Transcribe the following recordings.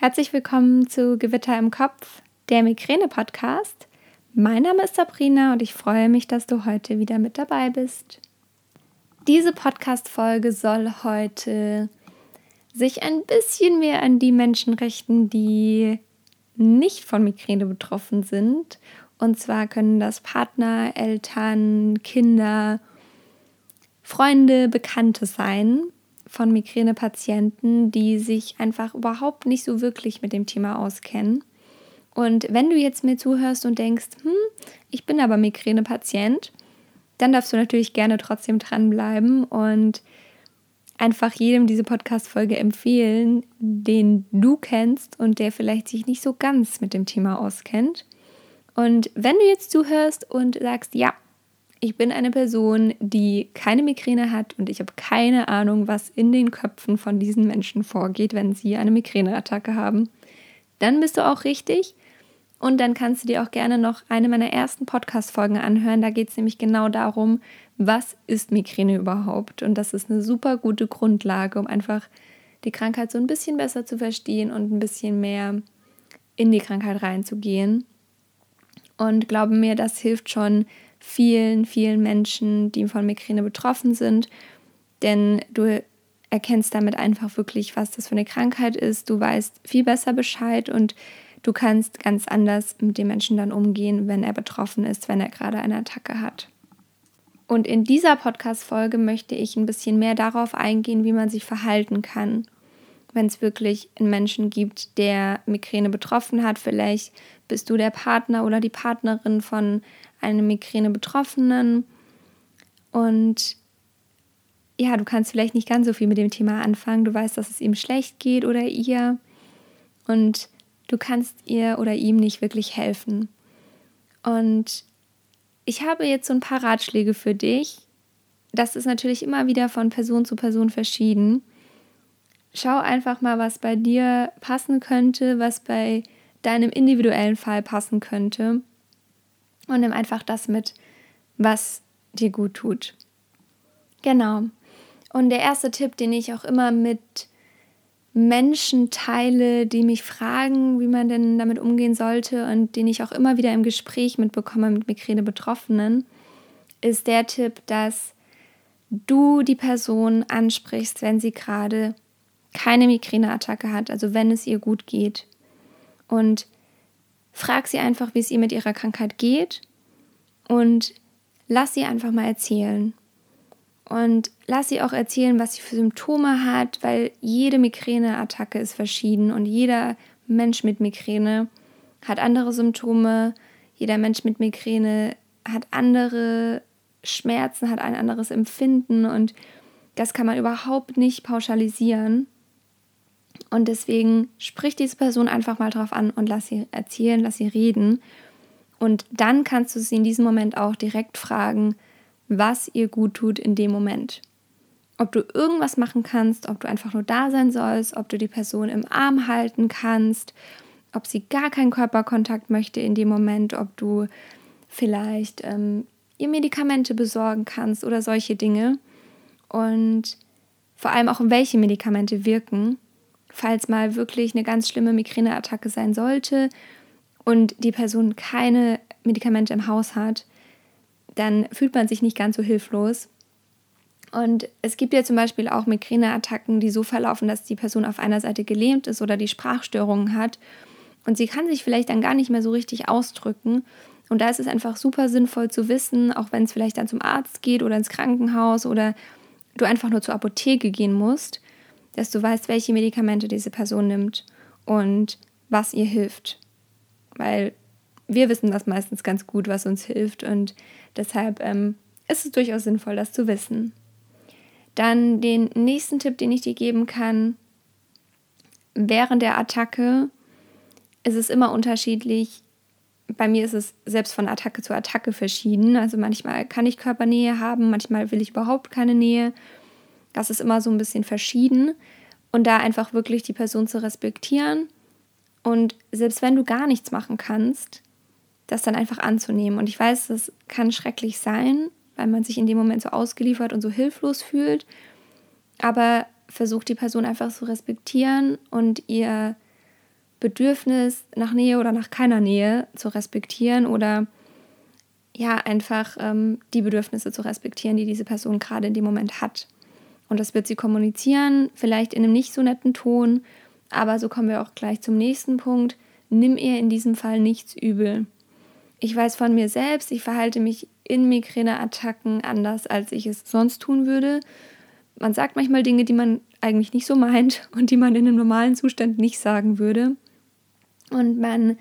Herzlich willkommen zu Gewitter im Kopf, der Migräne-Podcast. Mein Name ist Sabrina und ich freue mich, dass du heute wieder mit dabei bist. Diese Podcast-Folge soll heute sich ein bisschen mehr an die Menschen richten, die nicht von Migräne betroffen sind. Und zwar können das Partner, Eltern, Kinder, Freunde, Bekannte sein von Migränepatienten, die sich einfach überhaupt nicht so wirklich mit dem Thema auskennen. Und wenn du jetzt mir zuhörst und denkst, hm, ich bin aber Migränepatient, dann darfst du natürlich gerne trotzdem dranbleiben und einfach jedem diese Podcast-Folge empfehlen, den du kennst und der vielleicht sich nicht so ganz mit dem Thema auskennt. Und wenn du jetzt zuhörst und sagst, ja, ich bin eine Person, die keine Migräne hat und ich habe keine Ahnung, was in den Köpfen von diesen Menschen vorgeht, wenn sie eine Migräneattacke haben. Dann bist du auch richtig. Und dann kannst du dir auch gerne noch eine meiner ersten Podcast-Folgen anhören. Da geht es nämlich genau darum, was ist Migräne überhaupt. Und das ist eine super gute Grundlage, um einfach die Krankheit so ein bisschen besser zu verstehen und ein bisschen mehr in die Krankheit reinzugehen. Und glaube mir, das hilft schon, vielen, vielen Menschen, die von Migräne betroffen sind. Denn du erkennst damit einfach wirklich, was das für eine Krankheit ist. Du weißt viel besser Bescheid und du kannst ganz anders mit dem Menschen dann umgehen, wenn er betroffen ist, wenn er gerade eine Attacke hat. Und in dieser Podcast-Folge möchte ich ein bisschen mehr darauf eingehen, wie man sich verhalten kann, wenn es wirklich einen Menschen gibt, der Migräne betroffen hat. Vielleicht bist du der Partner oder die Partnerin von eine Migräne Betroffenen. Und ja, du kannst vielleicht nicht ganz so viel mit dem Thema anfangen. Du weißt, dass es ihm schlecht geht oder ihr. Und du kannst ihr oder ihm nicht wirklich helfen. Und ich habe jetzt so ein paar Ratschläge für dich. Das ist natürlich immer wieder von Person zu Person verschieden. Schau einfach mal, was bei dir passen könnte, was bei deinem individuellen Fall passen könnte und nimm einfach das mit, was dir gut tut. Genau. Und der erste Tipp, den ich auch immer mit Menschen teile, die mich fragen, wie man denn damit umgehen sollte und den ich auch immer wieder im Gespräch mitbekomme mit Migräne-Betroffenen, ist der Tipp, dass du die Person ansprichst, wenn sie gerade keine Migräneattacke hat, also wenn es ihr gut geht. Und Frag sie einfach, wie es ihr mit ihrer Krankheit geht und lass sie einfach mal erzählen. Und lass sie auch erzählen, was sie für Symptome hat, weil jede Migräneattacke ist verschieden und jeder Mensch mit Migräne hat andere Symptome. Jeder Mensch mit Migräne hat andere Schmerzen, hat ein anderes Empfinden und das kann man überhaupt nicht pauschalisieren. Und deswegen sprich diese Person einfach mal drauf an und lass sie erzählen, lass sie reden. Und dann kannst du sie in diesem Moment auch direkt fragen, was ihr gut tut in dem Moment. Ob du irgendwas machen kannst, ob du einfach nur da sein sollst, ob du die Person im Arm halten kannst, ob sie gar keinen Körperkontakt möchte in dem Moment, ob du vielleicht ähm, ihr Medikamente besorgen kannst oder solche Dinge. Und vor allem auch, welche Medikamente wirken falls mal wirklich eine ganz schlimme Migräneattacke sein sollte und die Person keine Medikamente im Haus hat, dann fühlt man sich nicht ganz so hilflos. Und es gibt ja zum Beispiel auch Migräneattacken, die so verlaufen, dass die Person auf einer Seite gelähmt ist oder die Sprachstörungen hat. Und sie kann sich vielleicht dann gar nicht mehr so richtig ausdrücken. Und da ist es einfach super sinnvoll zu wissen, auch wenn es vielleicht dann zum Arzt geht oder ins Krankenhaus oder du einfach nur zur Apotheke gehen musst, dass du weißt, welche Medikamente diese Person nimmt und was ihr hilft. Weil wir wissen das meistens ganz gut, was uns hilft und deshalb ähm, ist es durchaus sinnvoll, das zu wissen. Dann den nächsten Tipp, den ich dir geben kann, während der Attacke ist es immer unterschiedlich. Bei mir ist es selbst von Attacke zu Attacke verschieden. Also manchmal kann ich Körpernähe haben, manchmal will ich überhaupt keine Nähe. Das ist immer so ein bisschen verschieden. Und da einfach wirklich die Person zu respektieren und selbst wenn du gar nichts machen kannst, das dann einfach anzunehmen. Und ich weiß, das kann schrecklich sein, weil man sich in dem Moment so ausgeliefert und so hilflos fühlt. Aber versuch die Person einfach zu respektieren und ihr Bedürfnis nach Nähe oder nach keiner Nähe zu respektieren oder ja, einfach ähm, die Bedürfnisse zu respektieren, die diese Person gerade in dem Moment hat. Und das wird sie kommunizieren, vielleicht in einem nicht so netten Ton, aber so kommen wir auch gleich zum nächsten Punkt. Nimm ihr in diesem Fall nichts übel. Ich weiß von mir selbst, ich verhalte mich in Migräneattacken anders, als ich es sonst tun würde. Man sagt manchmal Dinge, die man eigentlich nicht so meint und die man in einem normalen Zustand nicht sagen würde. Und man,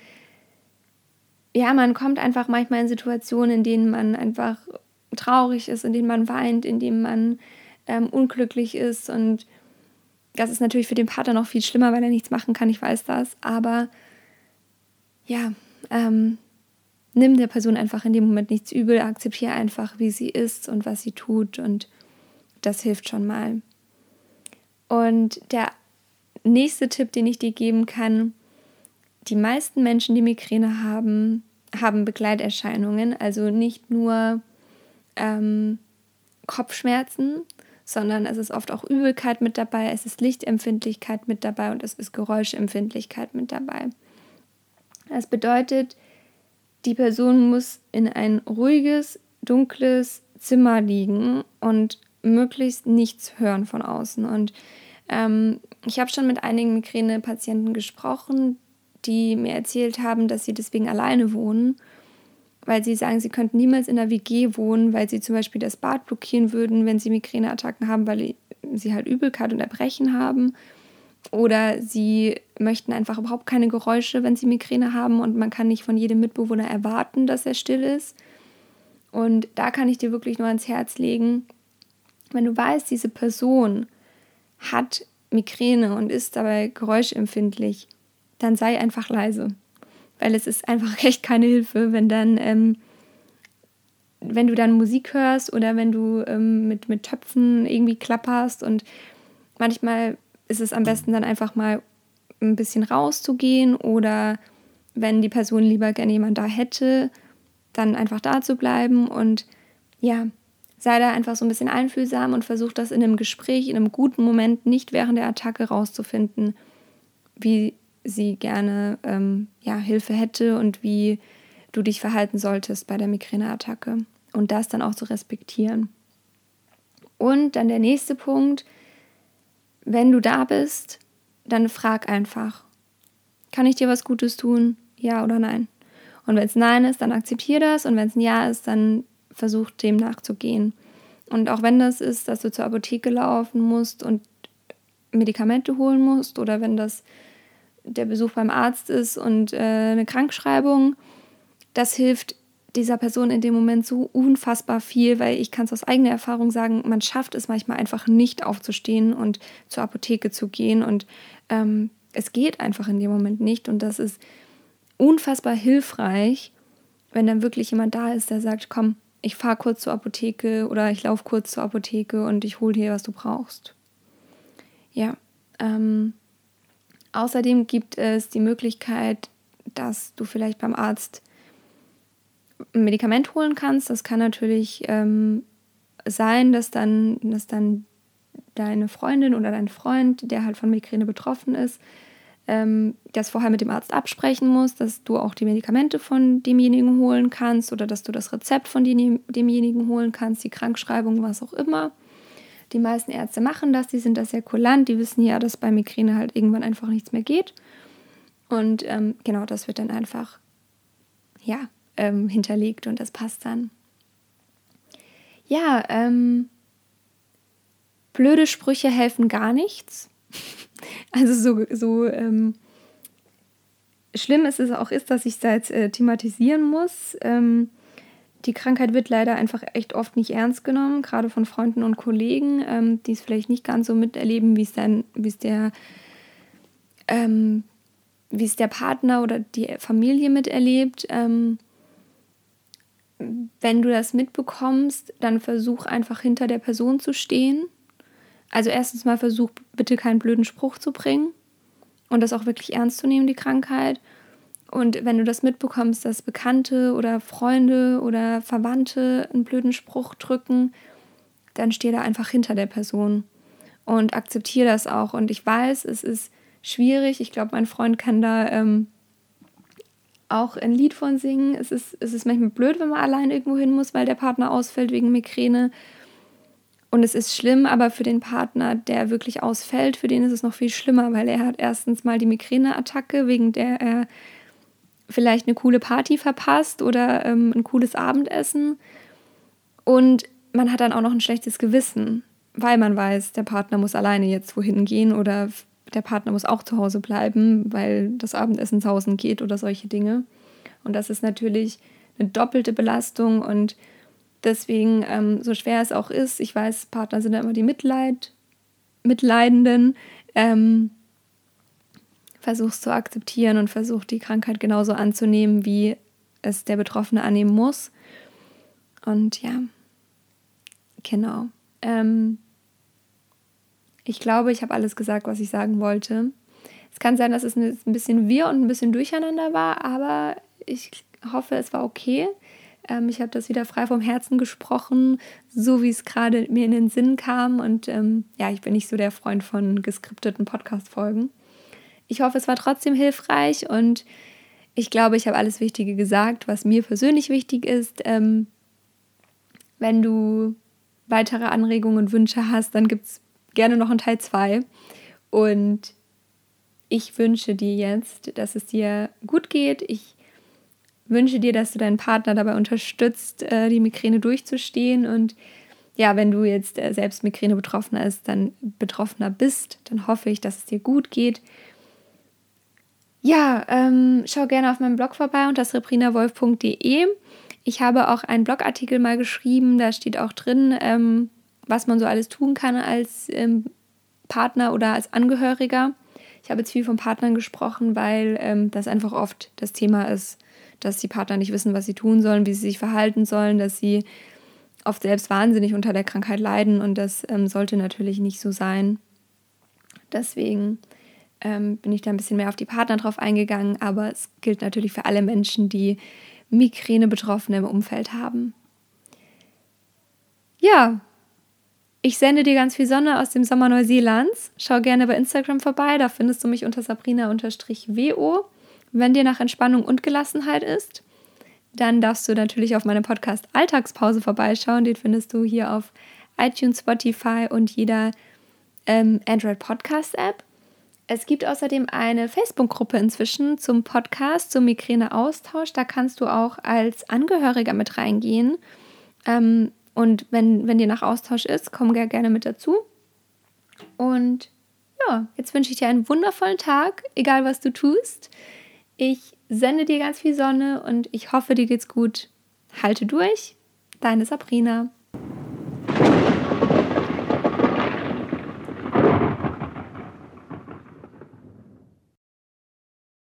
ja, man kommt einfach manchmal in Situationen, in denen man einfach traurig ist, in denen man weint, in denen man ähm, unglücklich ist. Und das ist natürlich für den Partner noch viel schlimmer, weil er nichts machen kann, ich weiß das. Aber ja, ähm, nimm der Person einfach in dem Moment nichts übel, akzeptiere einfach, wie sie ist und was sie tut. Und das hilft schon mal. Und der nächste Tipp, den ich dir geben kann, die meisten Menschen, die Migräne haben, haben Begleiterscheinungen, also nicht nur ähm, Kopfschmerzen, sondern es ist oft auch Übelkeit mit dabei, es ist Lichtempfindlichkeit mit dabei und es ist Geräuschempfindlichkeit mit dabei. Das bedeutet, die Person muss in ein ruhiges, dunkles Zimmer liegen und möglichst nichts hören von außen. Und ähm, ich habe schon mit einigen Migräne-Patienten gesprochen, die mir erzählt haben, dass sie deswegen alleine wohnen, weil sie sagen, sie könnten niemals in der WG wohnen, weil sie zum Beispiel das Bad blockieren würden, wenn sie Migräneattacken haben, weil sie halt Übelkeit und Erbrechen haben. Oder sie möchten einfach überhaupt keine Geräusche, wenn sie Migräne haben und man kann nicht von jedem Mitbewohner erwarten, dass er still ist. Und da kann ich dir wirklich nur ans Herz legen, wenn du weißt, diese Person hat Migräne und ist dabei geräuschempfindlich, dann sei einfach leise. Weil es ist einfach echt keine Hilfe, wenn dann, ähm, wenn du dann Musik hörst oder wenn du ähm, mit, mit Töpfen irgendwie klapperst. Und manchmal ist es am besten dann einfach mal ein bisschen rauszugehen oder wenn die Person lieber gerne jemand da hätte, dann einfach da zu bleiben. Und ja, sei da einfach so ein bisschen einfühlsam und versuch das in einem Gespräch, in einem guten Moment, nicht während der Attacke rauszufinden, wie sie gerne ähm, ja, Hilfe hätte und wie du dich verhalten solltest bei der Migräneattacke und das dann auch zu respektieren. Und dann der nächste Punkt, wenn du da bist, dann frag einfach, kann ich dir was Gutes tun? Ja oder nein? Und wenn es Nein ist, dann akzeptiere das und wenn es ein Ja ist, dann versuch dem nachzugehen. Und auch wenn das ist, dass du zur Apotheke laufen musst und Medikamente holen musst oder wenn das der Besuch beim Arzt ist und äh, eine Krankschreibung, das hilft dieser Person in dem Moment so unfassbar viel, weil ich kann es aus eigener Erfahrung sagen, man schafft es manchmal einfach nicht aufzustehen und zur Apotheke zu gehen und ähm, es geht einfach in dem Moment nicht und das ist unfassbar hilfreich, wenn dann wirklich jemand da ist, der sagt, komm, ich fahre kurz zur Apotheke oder ich laufe kurz zur Apotheke und ich hole dir, was du brauchst. Ja, ähm, Außerdem gibt es die Möglichkeit, dass du vielleicht beim Arzt ein Medikament holen kannst. Das kann natürlich ähm, sein, dass dann, dass dann deine Freundin oder dein Freund, der halt von Migräne betroffen ist, ähm, das vorher mit dem Arzt absprechen muss, dass du auch die Medikamente von demjenigen holen kannst oder dass du das Rezept von demjenigen holen kannst, die Krankschreibung, was auch immer. Die meisten Ärzte machen das, die sind da sehr kulant, die wissen ja, dass bei Migräne halt irgendwann einfach nichts mehr geht. Und ähm, genau das wird dann einfach, ja, ähm, hinterlegt und das passt dann. Ja, ähm, blöde Sprüche helfen gar nichts. Also so, so ähm, schlimm ist es auch ist, dass ich es da jetzt äh, thematisieren muss. Ähm, die Krankheit wird leider einfach echt oft nicht ernst genommen, gerade von Freunden und Kollegen, ähm, die es vielleicht nicht ganz so miterleben, wie es der, ähm, der Partner oder die Familie miterlebt. Ähm, wenn du das mitbekommst, dann versuch einfach hinter der Person zu stehen. Also erstens mal versuch bitte keinen blöden Spruch zu bringen und das auch wirklich ernst zu nehmen, die Krankheit. Und wenn du das mitbekommst, dass Bekannte oder Freunde oder Verwandte einen blöden Spruch drücken, dann steh da einfach hinter der Person und akzeptiere das auch. Und ich weiß, es ist schwierig. Ich glaube, mein Freund kann da ähm, auch ein Lied von singen. Es ist, es ist manchmal blöd, wenn man allein irgendwo hin muss, weil der Partner ausfällt wegen Migräne. Und es ist schlimm, aber für den Partner, der wirklich ausfällt, für den ist es noch viel schlimmer, weil er hat erstens mal die Migräneattacke, wegen der er vielleicht eine coole Party verpasst oder ähm, ein cooles Abendessen. Und man hat dann auch noch ein schlechtes Gewissen, weil man weiß, der Partner muss alleine jetzt wohin gehen oder der Partner muss auch zu Hause bleiben, weil das Abendessen zu Hause geht oder solche Dinge. Und das ist natürlich eine doppelte Belastung und deswegen, ähm, so schwer es auch ist, ich weiß, Partner sind ja immer die Mitleid, Mitleidenden, ähm, versuchst zu akzeptieren und versucht die Krankheit genauso anzunehmen, wie es der Betroffene annehmen muss. Und ja, genau. Ähm, ich glaube, ich habe alles gesagt, was ich sagen wollte. Es kann sein, dass es ein bisschen wir und ein bisschen durcheinander war, aber ich hoffe, es war okay. Ähm, ich habe das wieder frei vom Herzen gesprochen, so wie es gerade mir in den Sinn kam. Und ähm, ja, ich bin nicht so der Freund von geskripteten Podcast-Folgen. Ich hoffe, es war trotzdem hilfreich und ich glaube, ich habe alles Wichtige gesagt, was mir persönlich wichtig ist. Ähm, wenn du weitere Anregungen und Wünsche hast, dann gibt es gerne noch einen Teil 2. Und ich wünsche dir jetzt, dass es dir gut geht. Ich wünsche dir, dass du deinen Partner dabei unterstützt, äh, die Migräne durchzustehen. Und ja, wenn du jetzt äh, selbst Migräne betroffener ist, dann betroffener bist, dann hoffe ich, dass es dir gut geht. Ja, ähm, schau gerne auf meinem Blog vorbei unter srebrinawolf.de. Ich habe auch einen Blogartikel mal geschrieben, da steht auch drin, ähm, was man so alles tun kann als ähm, Partner oder als Angehöriger. Ich habe jetzt viel von Partnern gesprochen, weil ähm, das einfach oft das Thema ist, dass die Partner nicht wissen, was sie tun sollen, wie sie sich verhalten sollen, dass sie oft selbst wahnsinnig unter der Krankheit leiden und das ähm, sollte natürlich nicht so sein. Deswegen ähm, bin ich da ein bisschen mehr auf die Partner drauf eingegangen, aber es gilt natürlich für alle Menschen, die Migräne-Betroffene im Umfeld haben. Ja, ich sende dir ganz viel Sonne aus dem Sommer Neuseelands. Schau gerne bei Instagram vorbei, da findest du mich unter sabrina-wo. Wenn dir nach Entspannung und Gelassenheit ist, dann darfst du natürlich auf meinem Podcast Alltagspause vorbeischauen. Den findest du hier auf iTunes, Spotify und jeder ähm, Android Podcast App. Es gibt außerdem eine Facebook-Gruppe inzwischen zum Podcast, zum Migräne-Austausch. Da kannst du auch als Angehöriger mit reingehen. Ähm, und wenn, wenn dir nach Austausch ist, komm gerne mit dazu. Und ja, jetzt wünsche ich dir einen wundervollen Tag, egal was du tust. Ich sende dir ganz viel Sonne und ich hoffe, dir geht's gut. Halte durch. Deine Sabrina.